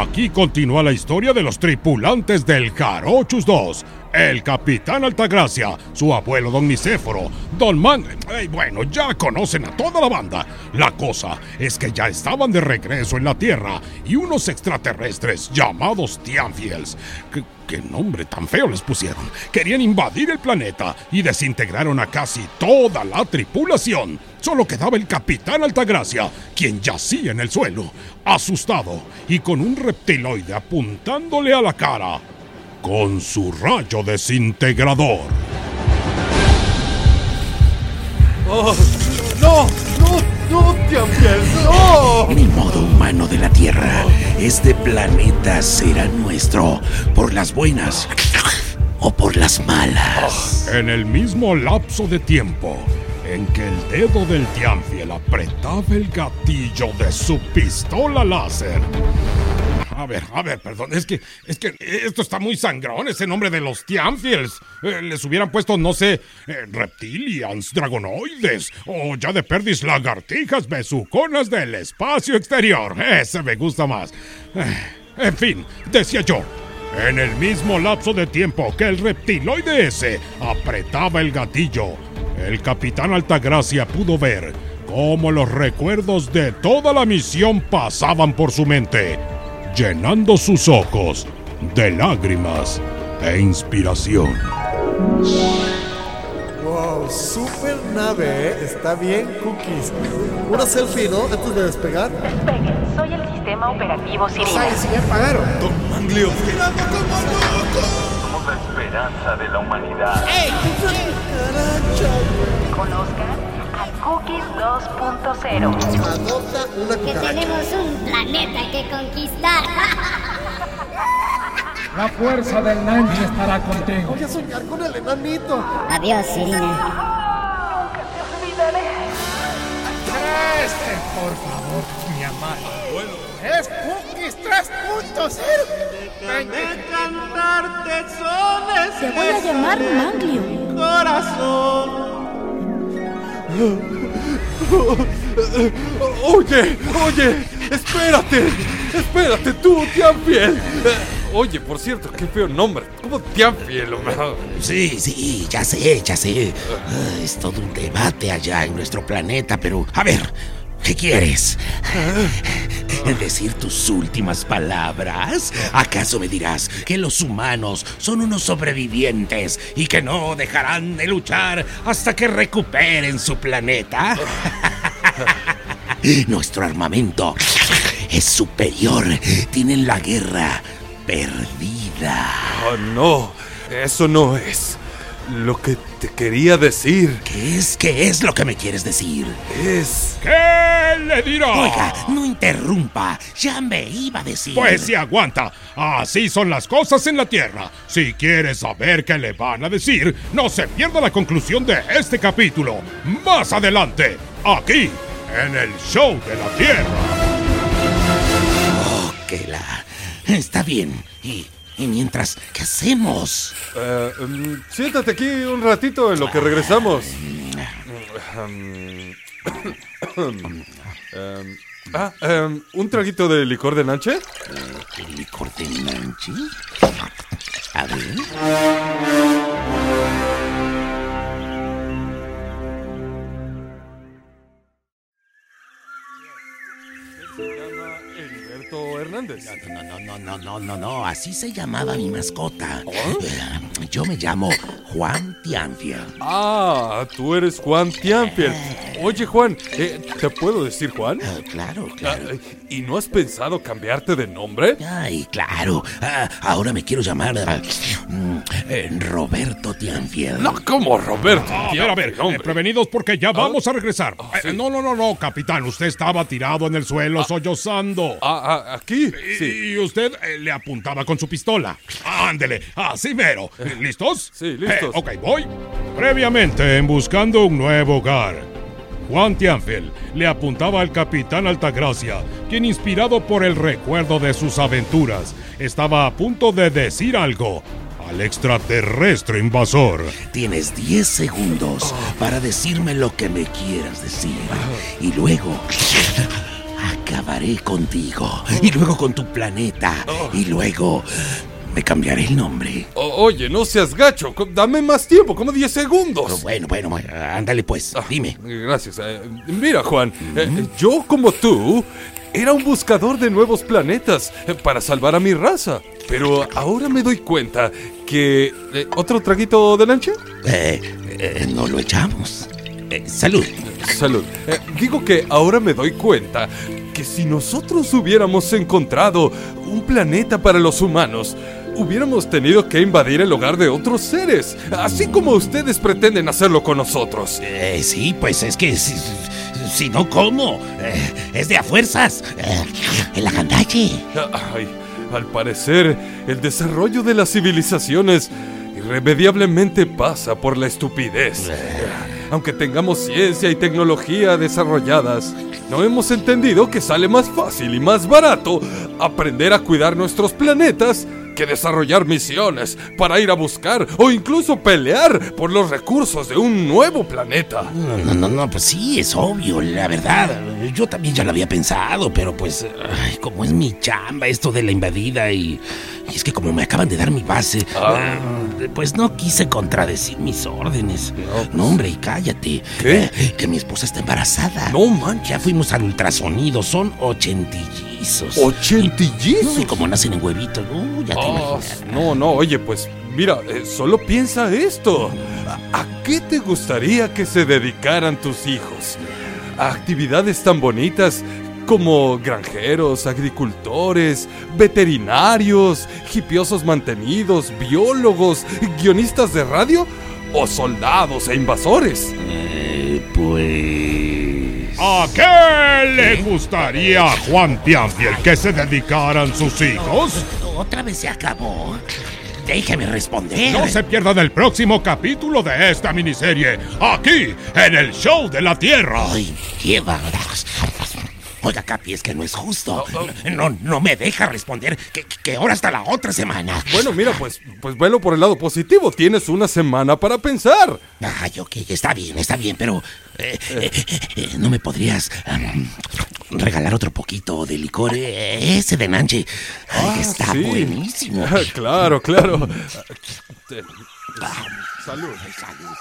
Aquí continúa la historia de los tripulantes del Jarochus 2. El capitán Altagracia, su abuelo don Nicéforo, don Man... Eh, bueno, ya conocen a toda la banda. La cosa es que ya estaban de regreso en la Tierra y unos extraterrestres llamados Tianfiels, que, qué nombre tan feo les pusieron, querían invadir el planeta y desintegraron a casi toda la tripulación. Solo quedaba el capitán Altagracia, quien yacía en el suelo, asustado y con un reptiloide apuntándole a la cara con su rayo desintegrador. ¡Oh! ¡No! ¡No! ¡No, Tianfiel! ¡No! Mi modo humano de la Tierra, este planeta será nuestro por las buenas o por las malas. En el mismo lapso de tiempo en que el dedo del Tianfiel apretaba el gatillo de su pistola láser, a ver, a ver, perdón, es que, es que esto está muy sangrón, ese nombre de los Tianfiels. Eh, les hubieran puesto, no sé, eh, reptilians, dragonoides, o ya de perdis lagartijas besuconas del espacio exterior. Ese me gusta más. Eh, en fin, decía yo, en el mismo lapso de tiempo que el reptiloide ese apretaba el gatillo, el capitán Altagracia pudo ver cómo los recuerdos de toda la misión pasaban por su mente llenando sus ojos de lágrimas e inspiración. ¡Wow! ¡Super nave! ¿eh? Está bien, Cookies. Una selfie, ¿no? Antes de despegar. Despeguen, soy el sistema operativo Sirena. ¡Ay, sí, ya pagaron! ¡Don Manglio! ¡Girando como loco! Somos la esperanza de la humanidad. Al Cookies 2.0. Anota una que cucaracha. tenemos un planeta que conquistar. La fuerza del Nanchi estará contigo. Voy a soñar con el enanito. Adiós, Irina. Nunca te olvidaré. Este, por favor, mi amado. Es Cookies 3.0. Déjame cantarte sones Te voy a llamar Manglio. corazón. Oye, oye, espérate, espérate tú, Tianfiel. Eh, Oye, por cierto, qué feo nombre. ¿Cómo Tianfiel, hombre? Sí, sí, ya sé, ya sé. Ah, Es todo un debate allá en nuestro planeta, pero a ver, ¿qué quieres? ¿Decir tus últimas palabras? ¿Acaso me dirás que los humanos son unos sobrevivientes y que no dejarán de luchar hasta que recuperen su planeta? Nuestro armamento es superior. Tienen la guerra perdida. Oh, no, eso no es. Lo que te quería decir ¿Qué es? ¿Qué es lo que me quieres decir? es... ¿Qué le dirá? Oiga, no interrumpa. Ya me iba a decir. Pues si aguanta. Así son las cosas en la Tierra. Si quieres saber qué le van a decir, no se pierda la conclusión de este capítulo. Más adelante, aquí, en el Show de la Tierra. Oh, que la. Está bien. Y, y mientras, ¿qué hacemos? Eh, mm, siéntate aquí un ratito en lo que regresamos. Um, um, ah, um, ¿un traguito de licor de nanche? ¿El licor de Nanchi? A ver. No, no, no, no, no, no, no. Así se llamaba mi mascota. Eh, Yo me llamo Juan Tianfiel. Ah, tú eres Juan Tianfiel. Oye, Juan, eh, ¿te puedo decir Juan? Ah, claro, Ah, claro. ¿Y no has pensado cambiarte de nombre? Ay, claro. Ah, ahora me quiero llamar mm, eh, Roberto Tianfiel. No, ¿cómo, Roberto? A ver, a ver, eh, prevenidos porque ya vamos a regresar. Sí. No, no, no, no, capitán, usted estaba tirado en el suelo sollozando. Ah, ah, aquí. Y- Sí. Y usted eh, le apuntaba con su pistola. Ándele, así mero. ¿Listos? Sí, listos. Eh, ok, voy. Previamente, en buscando un nuevo hogar. Juan Tianfiel le apuntaba al capitán Altagracia, quien inspirado por el recuerdo de sus aventuras, estaba a punto de decir algo al extraterrestre invasor. Tienes 10 segundos para decirme lo que me quieras decir. Y luego acabaré contigo. Y luego con tu planeta. Y luego me cambiaré el nombre. O- oye, no seas gacho. co- Dame más tiempo, como 10 segundos. Bueno, bueno, bueno, ándale pues, dime. Gracias. eh, mira, Juan, eh, yo como tú era un buscador de nuevos planetas eh, para salvar a mi raza. Pero ahora me doy cuenta que... eh, ¿Otro traguito de lancha? Eh, eh, no lo echamos. Eh, salud. Salud. Eh, digo que ahora me doy cuenta que si nosotros hubiéramos encontrado un planeta para los humanos, hubiéramos tenido que invadir el hogar de otros seres, así como ustedes pretenden hacerlo con nosotros. Eh, sí, pues es que si, si no, ¿cómo? Eh, es de a fuerzas. Eh, el agandalle. Ay, al parecer, el desarrollo de las civilizaciones irremediablemente pasa por la estupidez. Aunque tengamos ciencia y tecnología desarrolladas, no hemos entendido que sale más fácil y más barato aprender a cuidar nuestros planetas que desarrollar misiones para ir a buscar o incluso pelear por los recursos de un nuevo planeta. No, no, no, no, pues sí, es obvio, la verdad. Yo también ya lo había pensado, pero pues, ay, como es mi chamba esto de la invadida y, y es que como me acaban de dar mi base, Ah. eh, pues no quise contradecir mis órdenes. No, hombre, y cállate. ¿Qué? Eh, que mi esposa está embarazada. No manches. Ya fuimos al ultrasonido, son ochentillizos. ¿Ochentillizos? No, y como nacen en huevitos, uh, ya te Ah, no, no, oye, pues mira, eh, solo piensa esto. ¿A, a qué te gustaría que se dedicaran tus hijos? ¿A actividades tan bonitas como granjeros, agricultores, veterinarios, hipiosos mantenidos, biólogos, guionistas de radio o soldados e invasores? Eh, pues... ¿A qué le gustaría a Juan Pianfiel que se dedicaran sus hijos? Otra vez se acabó. Déjeme responder. No se pierdan el próximo capítulo de esta miniserie, aquí, en el Show de la Tierra. Ay, qué bárbaros. Oiga, Capi, es que no es justo. No, no me deja responder que, que ahora hasta la otra semana. Bueno, mira, pues, pues velo por el lado positivo. Tienes una semana para pensar. Ay, ok, está bien, está bien, pero eh, eh, eh, ¿no me podrías em, regalar otro poquito de licor? Ese de Nanche. Ay, está sí. buenísimo. claro, claro. Salud. Salud.